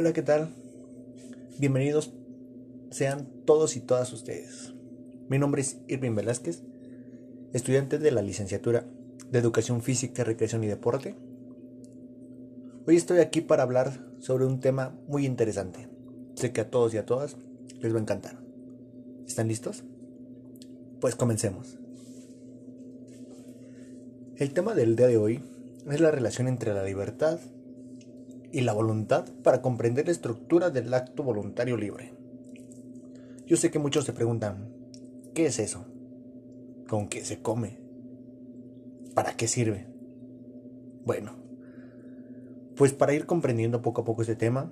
Hola, ¿qué tal? Bienvenidos sean todos y todas ustedes. Mi nombre es Irving Velázquez, estudiante de la licenciatura de Educación Física, Recreación y Deporte. Hoy estoy aquí para hablar sobre un tema muy interesante. Sé que a todos y a todas les va a encantar. ¿Están listos? Pues comencemos. El tema del día de hoy es la relación entre la libertad y la voluntad para comprender la estructura del acto voluntario libre. Yo sé que muchos se preguntan, ¿qué es eso? ¿Con qué se come? ¿Para qué sirve? Bueno, pues para ir comprendiendo poco a poco este tema,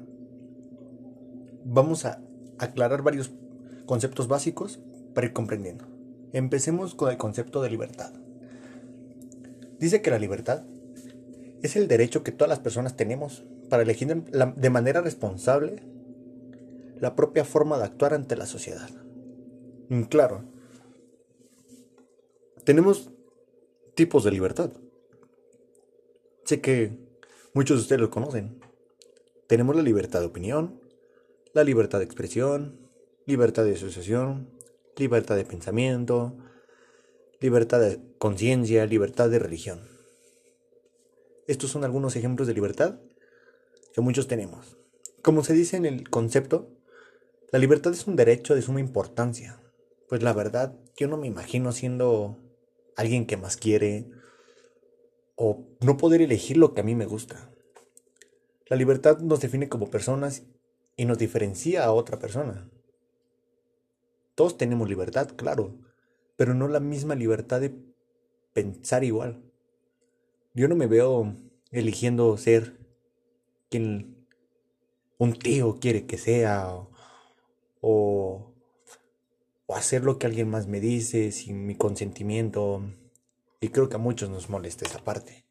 vamos a aclarar varios conceptos básicos para ir comprendiendo. Empecemos con el concepto de libertad. Dice que la libertad es el derecho que todas las personas tenemos para elegir de manera responsable la propia forma de actuar ante la sociedad. Mm, claro, tenemos tipos de libertad. Sé que muchos de ustedes lo conocen. Tenemos la libertad de opinión, la libertad de expresión, libertad de asociación, libertad de pensamiento, libertad de conciencia, libertad de religión. Estos son algunos ejemplos de libertad que muchos tenemos. Como se dice en el concepto, la libertad es un derecho de suma importancia. Pues la verdad, yo no me imagino siendo alguien que más quiere o no poder elegir lo que a mí me gusta. La libertad nos define como personas y nos diferencia a otra persona. Todos tenemos libertad, claro, pero no la misma libertad de pensar igual. Yo no me veo eligiendo ser quien un tío quiere que sea o, o hacer lo que alguien más me dice sin mi consentimiento. Y creo que a muchos nos molesta esa parte.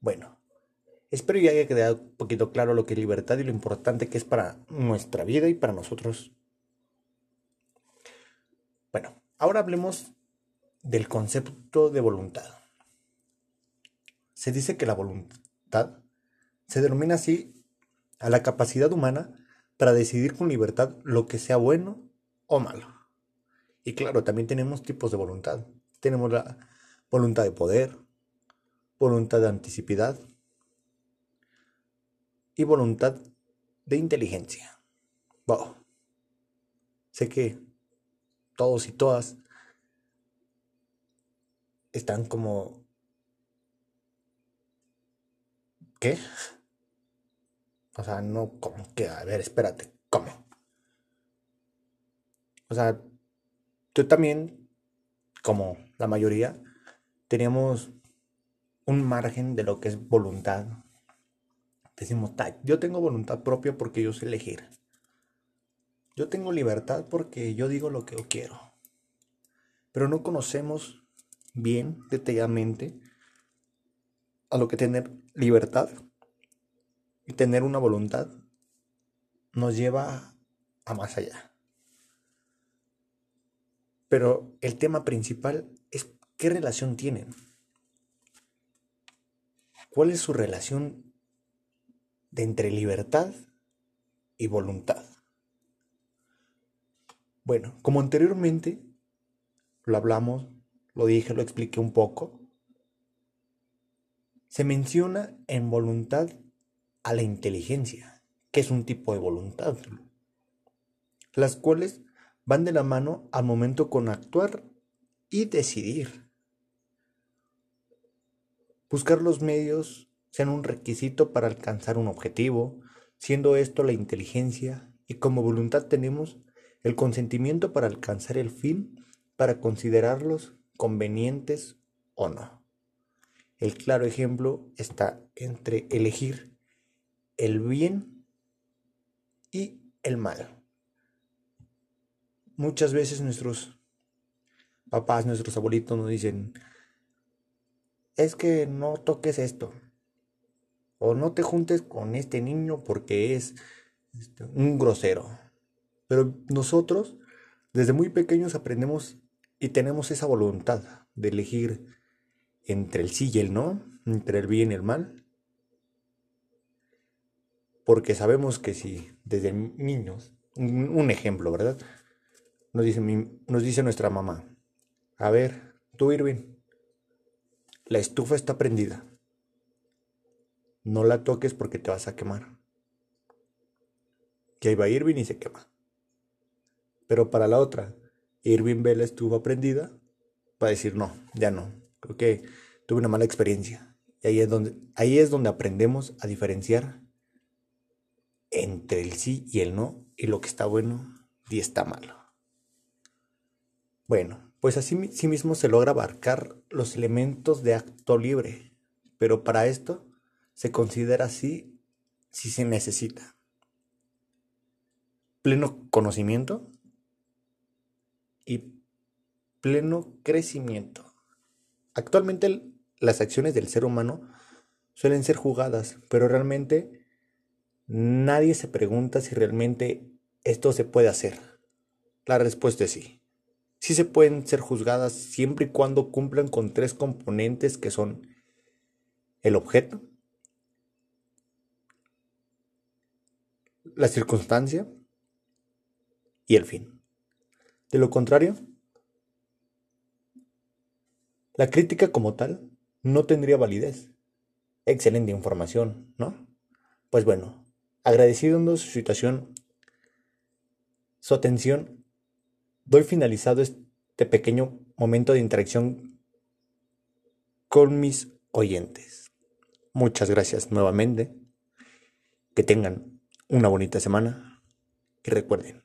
Bueno, espero ya haya quedado un poquito claro lo que es libertad y lo importante que es para nuestra vida y para nosotros. Bueno, ahora hablemos del concepto de voluntad. Se dice que la voluntad se denomina así a la capacidad humana para decidir con libertad lo que sea bueno o malo. Y claro, también tenemos tipos de voluntad. Tenemos la voluntad de poder, voluntad de anticipadad y voluntad de inteligencia. Wow. Sé que todos y todas están como ¿Qué? O sea, no, como que, a ver, espérate, ¿cómo? O sea, yo también, como la mayoría, teníamos un margen de lo que es voluntad. Decimos, yo tengo voluntad propia porque yo sé elegir. Yo tengo libertad porque yo digo lo que yo quiero. Pero no conocemos bien, detalladamente, a lo que tener libertad y tener una voluntad nos lleva a más allá. Pero el tema principal es qué relación tienen. ¿Cuál es su relación de entre libertad y voluntad? Bueno, como anteriormente lo hablamos, lo dije, lo expliqué un poco, se menciona en voluntad a la inteligencia, que es un tipo de voluntad, las cuales van de la mano al momento con actuar y decidir. Buscar los medios sean un requisito para alcanzar un objetivo, siendo esto la inteligencia, y como voluntad tenemos el consentimiento para alcanzar el fin, para considerarlos convenientes o no. El claro ejemplo está entre elegir el bien y el mal. Muchas veces nuestros papás, nuestros abuelitos nos dicen, es que no toques esto, o no te juntes con este niño porque es este, un grosero. Pero nosotros, desde muy pequeños, aprendemos y tenemos esa voluntad de elegir entre el sí y el no, entre el bien y el mal. porque sabemos que si desde niños, un, ejemplo, ¿verdad? Nos dice, nos dice nuestra mamá, a ver, tú Irving, la estufa está prendida. No la toques porque te vas a quemar. Y ahí va Irving y se quema. Pero para la otra, Irving ve la estufa prendida, va a decir, no, ya no. Creo que tuve una mala experiencia. Y ahí es donde, ahí es donde aprendemos a diferenciar entre el sí y el no, y lo que está bueno y está malo. Bueno, pues así sí mismo se logra abarcar los elementos de acto libre, pero para esto se considera así si se necesita. Pleno conocimiento y pleno crecimiento. Actualmente las acciones del ser humano suelen ser jugadas, pero realmente nadie se pregunta si realmente esto se puede hacer. La respuesta es sí sí se pueden ser juzgadas siempre y cuando cumplan con tres componentes que son el objeto, la circunstancia y el fin. De lo contrario, la crítica como tal no tendría validez. Excelente información, ¿no? Pues bueno, agradeciendo su situación, su atención doy finalizado este pequeño momento de interacción con mis oyentes. Muchas gracias nuevamente. Que tengan una bonita semana. Y recuerden,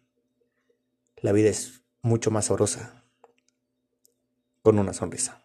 la vida es mucho más sabrosa con una sonrisa.